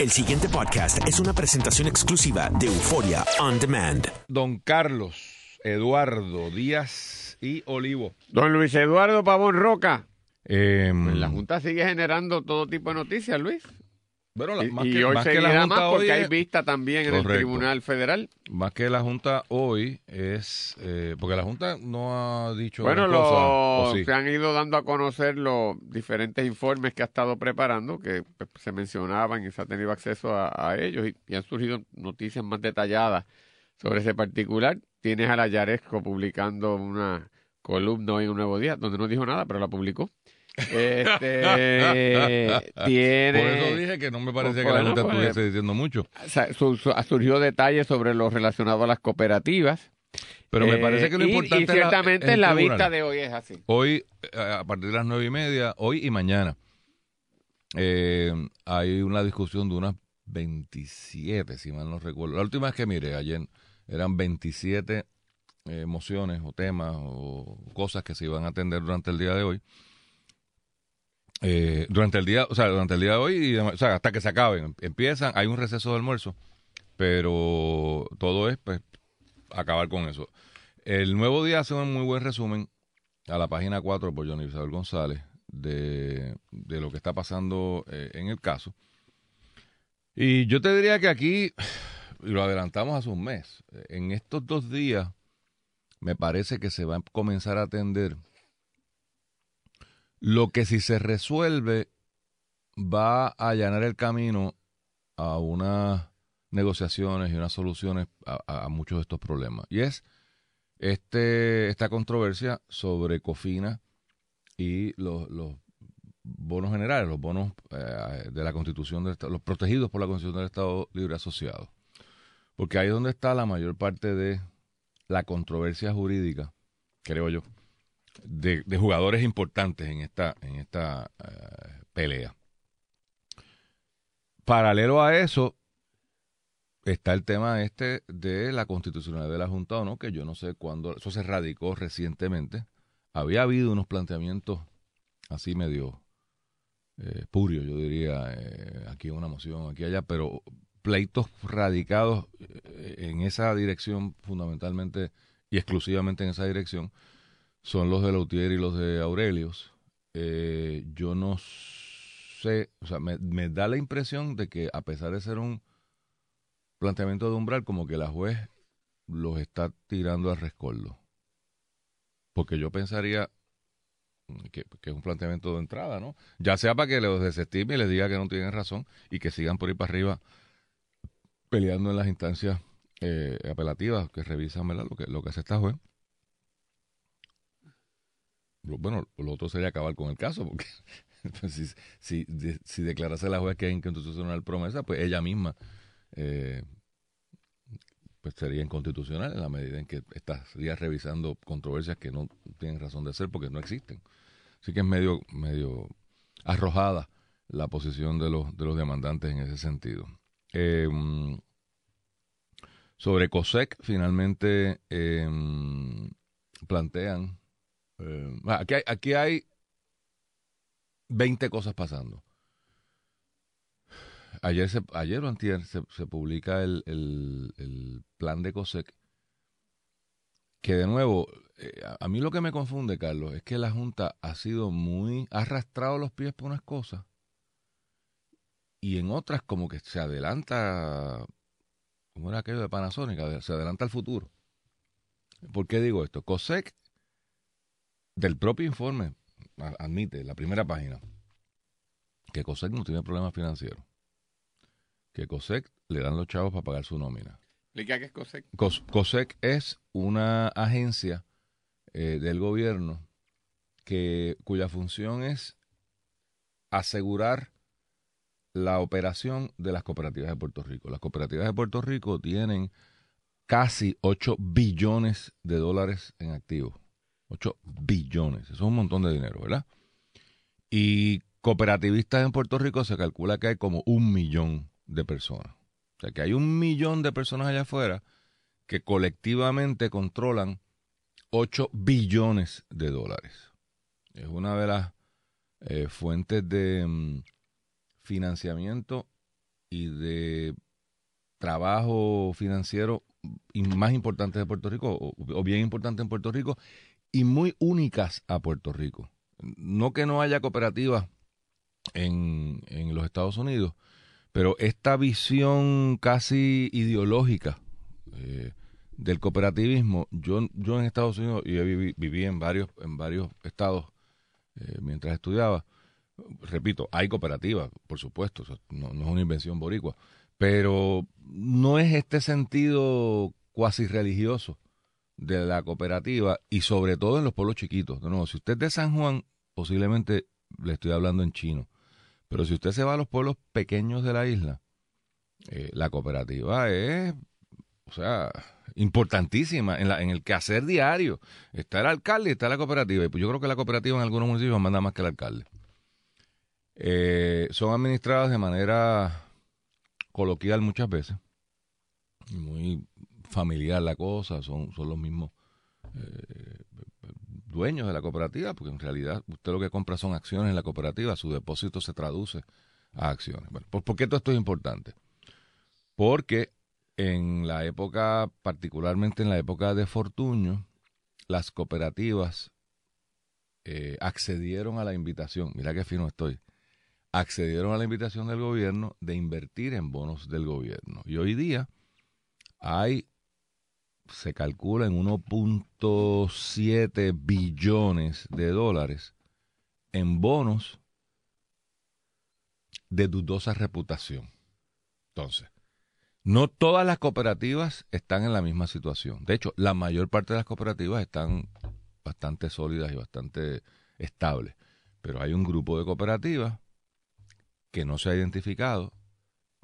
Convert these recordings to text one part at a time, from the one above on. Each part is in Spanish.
El siguiente podcast es una presentación exclusiva de Euforia On Demand. Don Carlos Eduardo Díaz y Olivo. Don Luis Eduardo Pavón Roca. Pues la Junta sigue generando todo tipo de noticias, Luis. Bueno, la- Y, más y que, hoy más que la más Junta porque hoy hay es- vista también en el. Tribunal Federal. más que la Junta hoy es eh, porque la Junta no ha dicho Bueno, se han ido dando a conocer los diferentes informes que ha estado preparando, que pues, se mencionaban y se ha tenido acceso a, a ellos y, y han surgido noticias más detalladas sobre ese particular. Tienes a la Yaresco publicando una columna hoy en un nuevo día, donde no dijo nada, pero la publicó. Este, tiene, Por eso dije que no me parecía que la Bueno, pues, estuviese diciendo mucho. su- su- surgió detalles sobre lo relacionado a las cooperativas. Pero me Eh, parece que lo y- importante y, es la- ciertamente es la vista de hoy es así. Hoy, eh, a partir de las nueve y media, hoy y mañana, eh, hay una discusión de unas 27, si mal no recuerdo. La última vez que miré, ayer, eran 27 eh, mociones o temas o cosas que se iban a atender durante el día de hoy. Eh, durante el día, o sea, durante el día de hoy, o sea, hasta que se acaben. Empiezan, hay un receso de almuerzo, pero todo es, pues, acabar con eso. El nuevo día hace un muy buen resumen a la página 4 por Johnny Isabel González de, de lo que está pasando eh, en el caso. Y yo te diría que aquí, lo adelantamos hace un mes, en estos dos días me parece que se va a comenzar a atender lo que si se resuelve va a allanar el camino a unas negociaciones y unas soluciones a, muchos de estos problemas. Y es este, esta controversia sobre Cofina y los, los bonos generales, los bonos eh, de la Constitución del los protegidos por la Constitución del Estado Libre Asociado. Porque ahí es donde está la mayor parte de la controversia jurídica, creo yo, de, de jugadores importantes en esta, en esta eh, pelea. Paralelo a eso, está el tema este de la constitucionalidad de la Junta o no, que yo no sé cuándo, eso se radicó recientemente. Había habido unos planteamientos así medio eh, yo diría, eh, aquí una moción, aquí allá, pero pleitos radicados eh, en esa dirección fundamentalmente y exclusivamente en esa dirección son los de Lautier y los de Aurelius. Eh, yo no sé, o sea, me, me da la impresión de que a pesar de ser un planteamiento de umbral, como que la juez los está tirando al rescoldo. Porque yo pensaría que, que es un planteamiento de entrada, ¿no? Ya sea para que los desestime y les diga que no tienen razón y que sigan por ahí para arriba peleando en las instancias eh, apelativas que revisan lo que lo que hace esta juez. Bueno, lo otro sería acabar con el caso, porque pues, si, si, de- si declarase la juez que es inconstitucional promesa, pues ella misma eh, pues sería inconstitucional en la medida en que estaría revisando controversias que no tienen razón de ser porque no existen. Así que es medio, medio arrojada la posición de los, de los demandantes en ese sentido. Eh, sobre COSEC, finalmente eh, plantean. Eh, aquí, hay, aquí hay 20 cosas pasando. Ayer, se, ayer se, publica el, el- el plan de COSEC, que de nuevo, eh, a, mí lo que me confunde, Carlos, es que la Junta ha sido muy, ha arrastrado los pies por unas cosas y en otras como que se adelanta, ¿cómo era aquello de Panasonic? Se adelanta al futuro. ¿Por qué digo esto? COSEC, del propio informe, admite, la primera página, que COSEC no tiene problemas financieros. Que COSEC le dan los chavos para pagar su nómina. Explica qué es COSEC. COS- COSEC es una agencia eh, del gobierno que, cuya función es asegurar la operación de las cooperativas de Puerto Rico. Las cooperativas de Puerto Rico tienen casi 8 billones de dólares en activos. 8 billones. Eso es un montón de dinero, ¿verdad? Y cooperativistas en Puerto Rico se calcula que hay como un millón de personas. O sea, que hay un millón de personas allá afuera que colectivamente controlan 8 billones de dólares. Es una de las eh, fuentes de mm, financiamiento y de trabajo financiero más importantes de Puerto Rico, o, bien importantes en Puerto Rico, y muy únicas a Puerto Rico. No que no haya cooperativas en, en los Estados Unidos, pero esta visión casi ideológica eh, del cooperativismo, yo, yo en Estados Unidos, y viví, en varios, en varios estados eh, mientras estudiaba, repito, hay cooperativas, por supuesto, no, no, es una invención boricua, pero no es este sentido cuasi religioso de la cooperativa y sobre todo en los pueblos chiquitos. No, si usted es de San Juan, posiblemente le estoy hablando en chino, pero si usted se va a los pueblos pequeños de la isla, eh, la cooperativa es, o sea, importantísima en, la, en el quehacer diario. Está el alcalde y está la cooperativa. Y pues yo creo que la cooperativa en algunos municipios manda más que el alcalde. Eh, son administradas de manera coloquial muchas veces. Muy familiar la cosa, son, son los mismos eh, dueños de la cooperativa, porque en realidad usted lo que compra son acciones en la cooperativa, su depósito se traduce a acciones. Bueno, ¿por qué todo esto es importante? Porque en la época, particularmente en la época de Fortuño, las cooperativas eh, accedieron a la invitación, mira qué fino estoy, accedieron a la invitación del gobierno de invertir en bonos del gobierno. Y hoy día hay, se calcula en 1.7 billones de dólares en bonos de dudosa reputación. Entonces, no todas las cooperativas están en la misma situación. De hecho, la mayor parte de las cooperativas están bastante sólidas y bastante estables. Pero hay un grupo de cooperativas que no se ha identificado,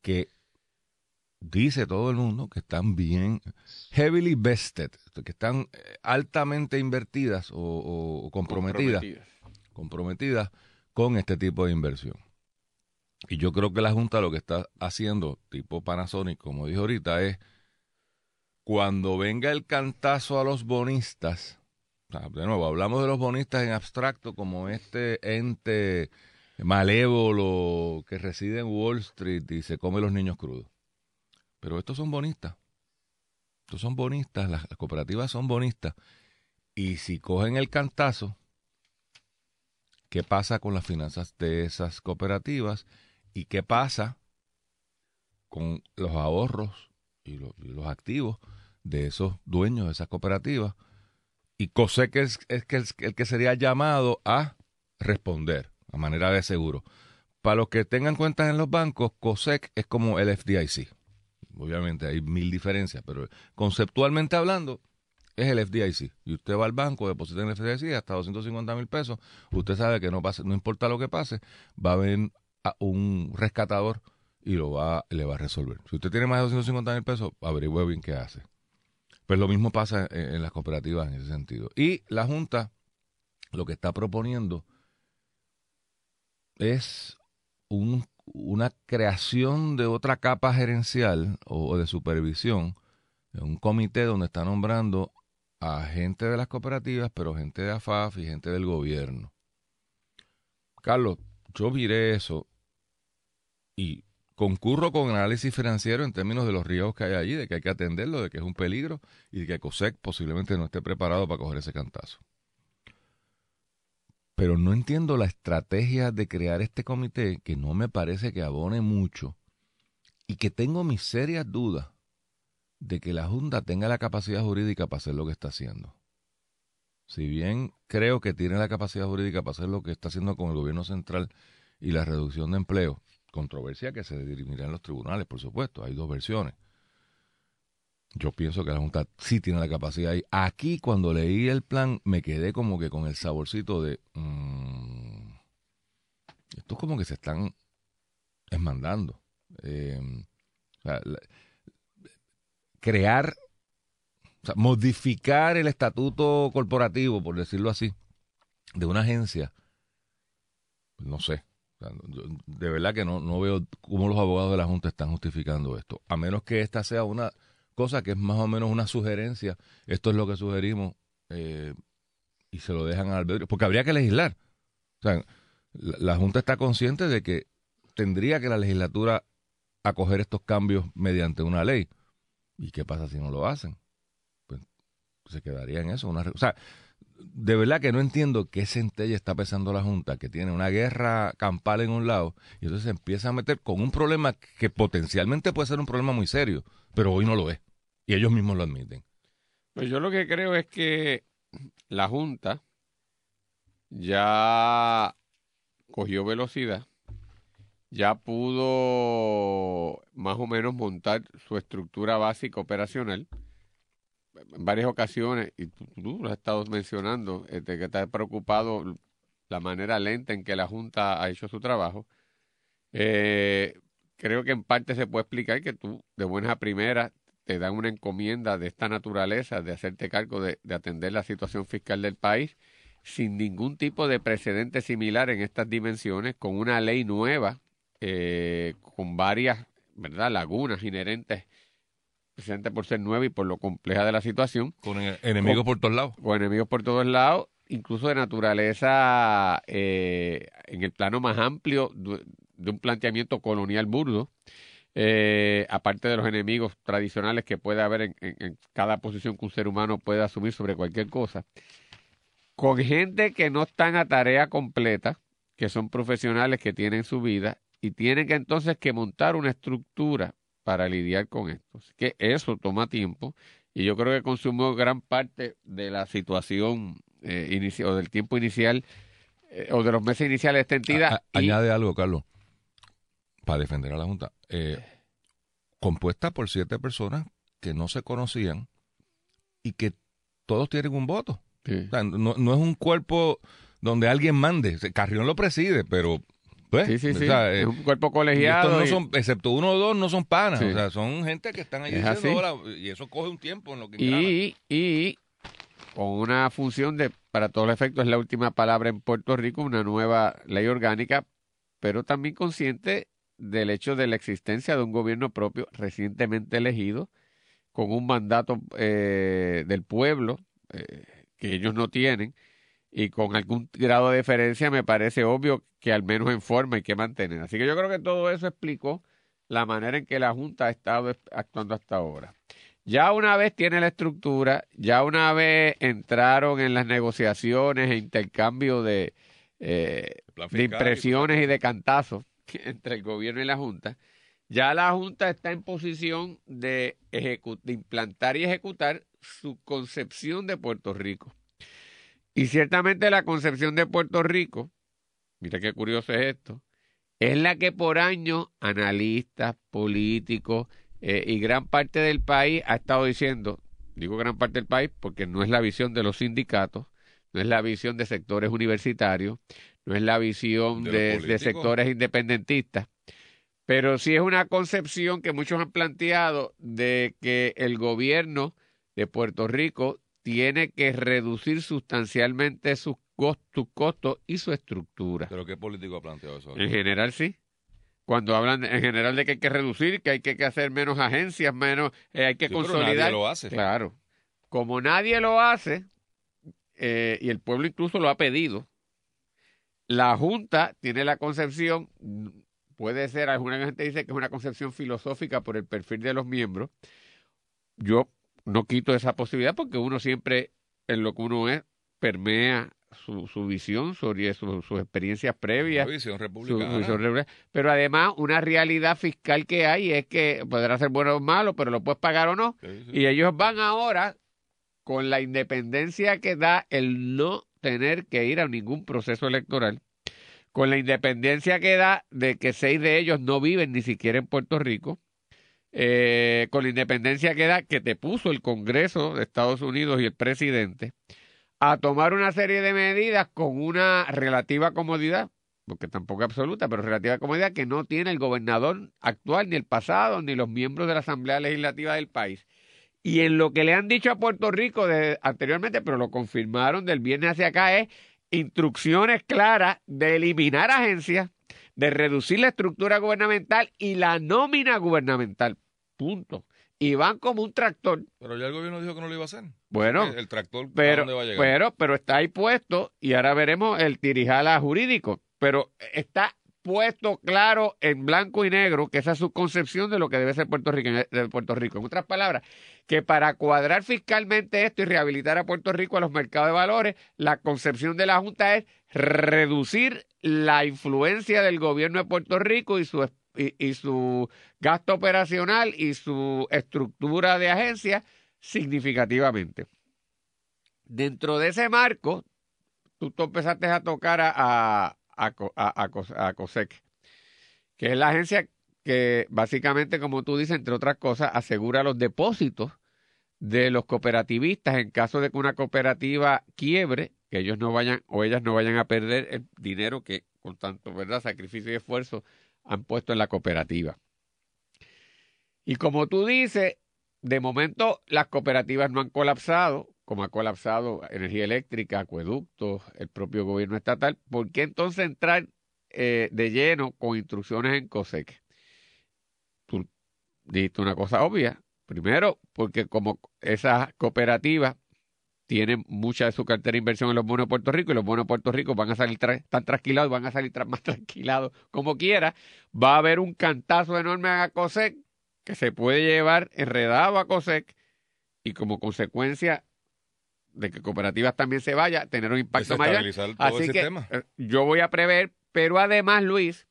que dice todo el mundo que están bien heavily vested, que están eh, altamente invertidas o, comprometidas, comprometidas con este tipo de inversión. Y yo creo que la Junta lo que está haciendo, tipo Panasonic, como dijo ahorita, es cuando venga el cantazo a los bonistas, de nuevo, hablamos de los bonistas en abstracto como este ente malévolo que reside en Wall Street y se come los niños crudos. Pero estos son bonistas. Estos son bonistas, las, cooperativas son bonistas. Y si cogen el cantazo, ¿qué pasa con las finanzas de esas cooperativas? ¿Y qué pasa con los ahorros y los, activos de esos dueños de esas cooperativas? Y COSEC es, es que el que sería llamado a responder a manera de seguro. Para los que tengan cuentas en los bancos, COSEC es como el FDIC. Obviamente hay mil diferencias, pero conceptualmente hablando, es el FDIC. Y usted va al banco, deposita en el FDIC hasta 250 mil pesos. Usted sabe que no, pase, no importa lo que pase, va a haber un rescatador y lo va, le va a resolver. Si usted tiene más de 250 mil pesos, averigüe bien qué hace. Pues lo mismo pasa en las cooperativas en ese sentido. Y la Junta lo que está proponiendo es una creación de otra capa gerencial o, de supervisión, un comité donde está nombrando a gente de las cooperativas, pero gente de AFAF y gente del gobierno. Carlos, yo miré eso y concurro con análisis financiero en términos de los riesgos que hay allí, de que hay que atenderlo, de que es un peligro y de que COSEC posiblemente no esté preparado para coger ese cantazo pero no entiendo la estrategia de crear este comité que no me parece que abone mucho y que tengo mis serias dudas de que la Junta tenga la capacidad jurídica para hacer lo que está haciendo. Si bien creo que tiene la capacidad jurídica para hacer lo que está haciendo con el gobierno central y la reducción de empleo, controversia que se dirimirá en los tribunales, por supuesto, hay dos versiones yo pienso que la Junta sí tiene la capacidad. Y aquí, cuando leí el plan, me quedé como que con el saborcito de. Mm, esto es como que se están esmandando. Eh, crear, o sea, modificar el estatuto corporativo, por decirlo así, de una agencia. No sé. de verdad que no, no veo cómo los abogados de la Junta están justificando esto. A menos que esta sea una cosa que es más o menos una sugerencia. Esto es lo que sugerimos eh, y se lo dejan al albedrío. Porque habría que legislar. O sea, la, Junta está consciente de que tendría que la legislatura acoger estos cambios mediante una ley. ¿Y qué pasa si no lo hacen? Pues se quedaría en eso. Una, o sea, de verdad que no entiendo qué centella está pensando la Junta, que tiene una guerra campal en un lado, y entonces se empieza a meter con un problema que potencialmente puede ser un problema muy serio, pero hoy no lo es. Y ellos mismos lo admiten. Pues yo lo que creo es que la Junta ya cogió velocidad, ya pudo más o menos montar su estructura básica operacional en varias ocasiones, y tú, lo has estado mencionando, este, que está preocupado la manera lenta en que la Junta ha hecho su trabajo. Eh, creo que en parte se puede explicar que tú, de buenas a primeras, te dan una encomienda de esta naturaleza, de hacerte cargo de, atender la situación fiscal del país, sin ningún tipo de precedente similar en estas dimensiones, con una ley nueva, eh, con varias ¿verdad? lagunas inherentes precisamente por ser nueva y por lo compleja de la situación. Con enemigos por todos lados. Con enemigos por todos lados, incluso de naturaleza eh, en el plano más amplio de, un planteamiento colonial burdo, eh, aparte de los enemigos tradicionales que puede haber en, en, cada posición que un ser humano puede asumir sobre cualquier cosa, con gente que no están a tarea completa, que son profesionales que tienen su vida y tienen que entonces que montar una estructura para lidiar con esto. Así que eso toma tiempo y yo creo que consumió gran parte de la situación eh, o del tiempo inicial eh, o de los meses iniciales de esta entidad. Añade algo, Carlos, para defender a la Junta. Eh, compuesta por siete personas que no se conocían y que todos tienen un voto. no, no es un cuerpo donde alguien mande. Carrión lo preside, pero pues, sí, sí, sí. es un cuerpo colegiado. No son, excepto uno o dos, no son panas. O sea, son gente que están allí diciendo y eso coge un tiempo en lo que y, y con una función de, para todos los efectos, es la última palabra en Puerto Rico, una nueva ley orgánica, pero también consciente del hecho de la existencia de un gobierno propio recientemente elegido, con un mandato eh, del pueblo eh, que ellos no tienen y con algún grado de diferencia me parece obvio que al menos en forma hay que mantener. Así que yo creo que todo eso explicó la manera en que la Junta ha estado actuando hasta ahora. Ya una vez tiene la estructura, ya una vez entraron en las negociaciones e intercambio de, eh, de impresiones y de cantazos entre el gobierno y la Junta, ya la Junta está en posición de, implantar y ejecutar su concepción de Puerto Rico. Y ciertamente la concepción de Puerto Rico, mira qué curioso es esto, es la que por años analistas, políticos eh, y gran parte del país ha estado diciendo, digo gran parte del país porque no es la visión de los sindicatos, no es la visión de sectores universitarios, no es la visión de, de sectores independentistas, pero sí es una concepción que muchos han planteado de que el gobierno de Puerto Rico tiene que reducir sustancialmente sus costos, y su estructura. ¿Pero qué político ha planteado eso? En general sí. Cuando hablan en general de que hay que reducir, que hay que hacer menos agencias, menos, eh, hay que consolidar. Pero nadie lo hace. Claro. Como nadie lo hace, eh, y el pueblo incluso lo ha pedido, la Junta tiene la concepción, puede ser, alguna gente dice que es una concepción filosófica por el perfil de los miembros. Yo no quito esa posibilidad porque uno siempre, en lo que uno es, permea su, su visión sobre sus experiencias previas. Su visión republicana. pero además, una realidad fiscal que hay es que podrá ser bueno o malo, pero lo puedes pagar o no. Y ellos van ahora con la independencia que da el no tener que ir a ningún proceso electoral, con la independencia que da de que seis de ellos no viven ni siquiera en Puerto Rico, eh, con la independencia que da, que te puso el Congreso de Estados Unidos y el presidente, a tomar una serie de medidas con una relativa comodidad, porque tampoco absoluta, pero relativa comodidad que no tiene el gobernador actual, ni el pasado, ni los miembros de la Asamblea Legislativa del país. Y en lo que le han dicho a Puerto Rico de, anteriormente, pero lo confirmaron del viernes hacia acá, es instrucciones claras de eliminar agencias, de reducir la estructura gubernamental y la nómina gubernamental. Punto. Y van como un tractor. Pero ya el gobierno dijo que no lo iba a hacer. Bueno, el, tractor, pero, dónde va a llegar? Pero, pero está ahí puesto y ahora veremos el tirijala jurídico. Pero está puesto claro en blanco y negro que esa es su concepción de lo que debe ser Puerto Rico. De Puerto Rico. En otras palabras, que para cuadrar fiscalmente esto y rehabilitar a Puerto Rico a los mercados de valores, la concepción de la Junta es reducir la influencia del gobierno de Puerto Rico y su, y, su gasto operacional y su estructura de agencia significativamente. Dentro de ese marco, tú, empezaste a tocar a, a, a, COSEC, que es la agencia que básicamente, como tú dices, entre otras cosas, asegura los depósitos de los cooperativistas en caso de que una cooperativa quiebre, que ellos no vayan o ellas no vayan a perder el dinero que con tanto verdad sacrificio y esfuerzo han puesto en la cooperativa. Y como tú dices, de momento las cooperativas no han colapsado, como ha colapsado energía eléctrica, acueductos, el propio gobierno estatal. ¿Por qué entonces entrar eh, de lleno con instrucciones en COSEC? Tú dijiste una cosa obvia. Primero, porque como esas cooperativas tienen mucha de su cartera de inversión en los bonos de Puerto Rico y los bonos de Puerto Rico van a salir tan tranquilados, van a salir más tranquilados como quiera, va a haber un cantazo enorme a COSEC que se puede llevar enredado a COSEC y como consecuencia de que cooperativas también se vaya, tener un impacto mayor. Así que eh, yo voy a prever, pero además, Luis,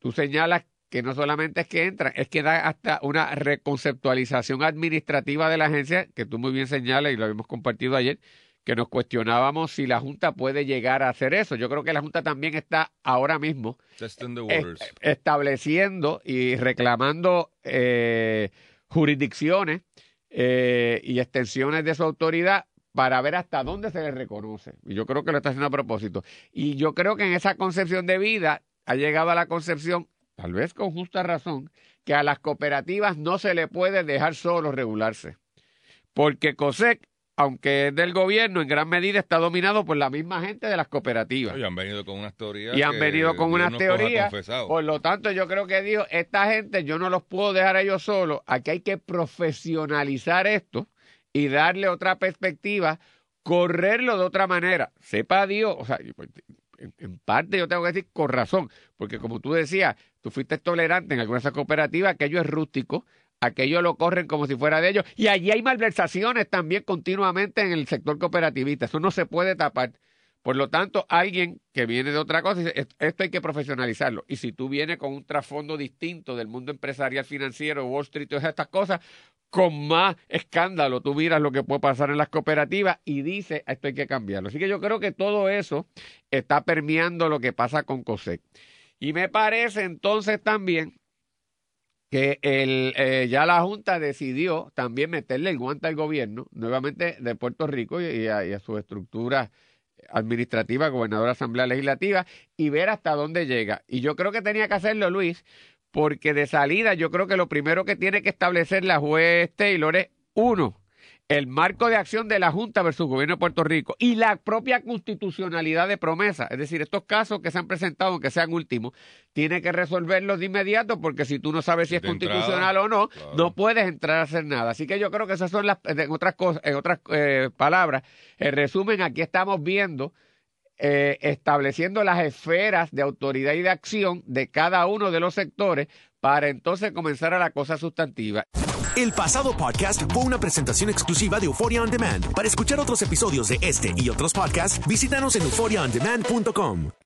tú señalas que no solamente es que entra, es que da hasta una reconceptualización administrativa de la agencia, que tú muy bien señalas y lo habíamos compartido ayer, que nos cuestionábamos si la Junta puede llegar a hacer eso. Yo creo que la Junta también está ahora mismo estableciendo y reclamando eh, jurisdicciones eh, y extensiones de su autoridad para ver hasta dónde se le reconoce. Y yo creo que lo está haciendo a propósito. Y yo creo que en esa concepción de vida ha llegado a la concepción, tal vez con justa razón, que a las cooperativas no se le puede dejar solo regularse. Porque COSEC aunque es del gobierno, en gran medida está dominado por la misma gente de las cooperativas. Y han venido con unas teorías. Y han venido con unas teorías. Por lo tanto, yo creo que dijo, esta gente yo no los puedo dejar a ellos solos, aquí hay que profesionalizar esto y darle otra perspectiva, correrlo de otra manera. Sepa Dios, o sea, pues, en, parte yo tengo que decir con razón, porque como tú decías, tú fuiste tolerante en algunas cooperativas, aquello es rústico, aquello lo corren como si fuera de ellos, y allí hay malversaciones también continuamente en el sector cooperativista, eso no se puede tapar. Por lo tanto, alguien que viene de otra cosa, esto hay que profesionalizarlo. Y si tú vienes con un trasfondo distinto del mundo empresarial financiero, Wall Street, todas estas cosas, con más escándalo. Tú miras lo que puede pasar en las cooperativas y dice, esto hay que cambiarlo. Así que yo creo que todo eso está permeando lo que pasa con COSEC. Y me parece entonces también que el, eh, ya la Junta decidió también meterle el guante al gobierno, nuevamente de Puerto Rico y, a, y a su estructura administrativa, gobernadora, asamblea legislativa, y ver hasta dónde llega. Y yo creo que tenía que hacerlo, Luis, porque de salida yo creo que lo primero que tiene que establecer la juez Taylor es, uno, el marco de acción de la Junta versus Gobierno de Puerto Rico y la propia constitucionalidad de promesa. Es decir, estos casos que se han presentado, aunque sean últimos, tiene que resolverlos de inmediato porque si tú no sabes si es constitucional o no, no puedes entrar a hacer nada. Así que yo creo que esas son las, en otras cosas, en otras eh, palabras, en resumen, aquí estamos viendo eh, estableciendo las esferas de autoridad y de acción de cada uno de los sectores para entonces comenzar a la cosa sustantiva. El pasado podcast fue una presentación exclusiva de Euphoria On Demand. Para escuchar otros episodios de este y otros podcasts, visítanos en euphoriaondemand.com.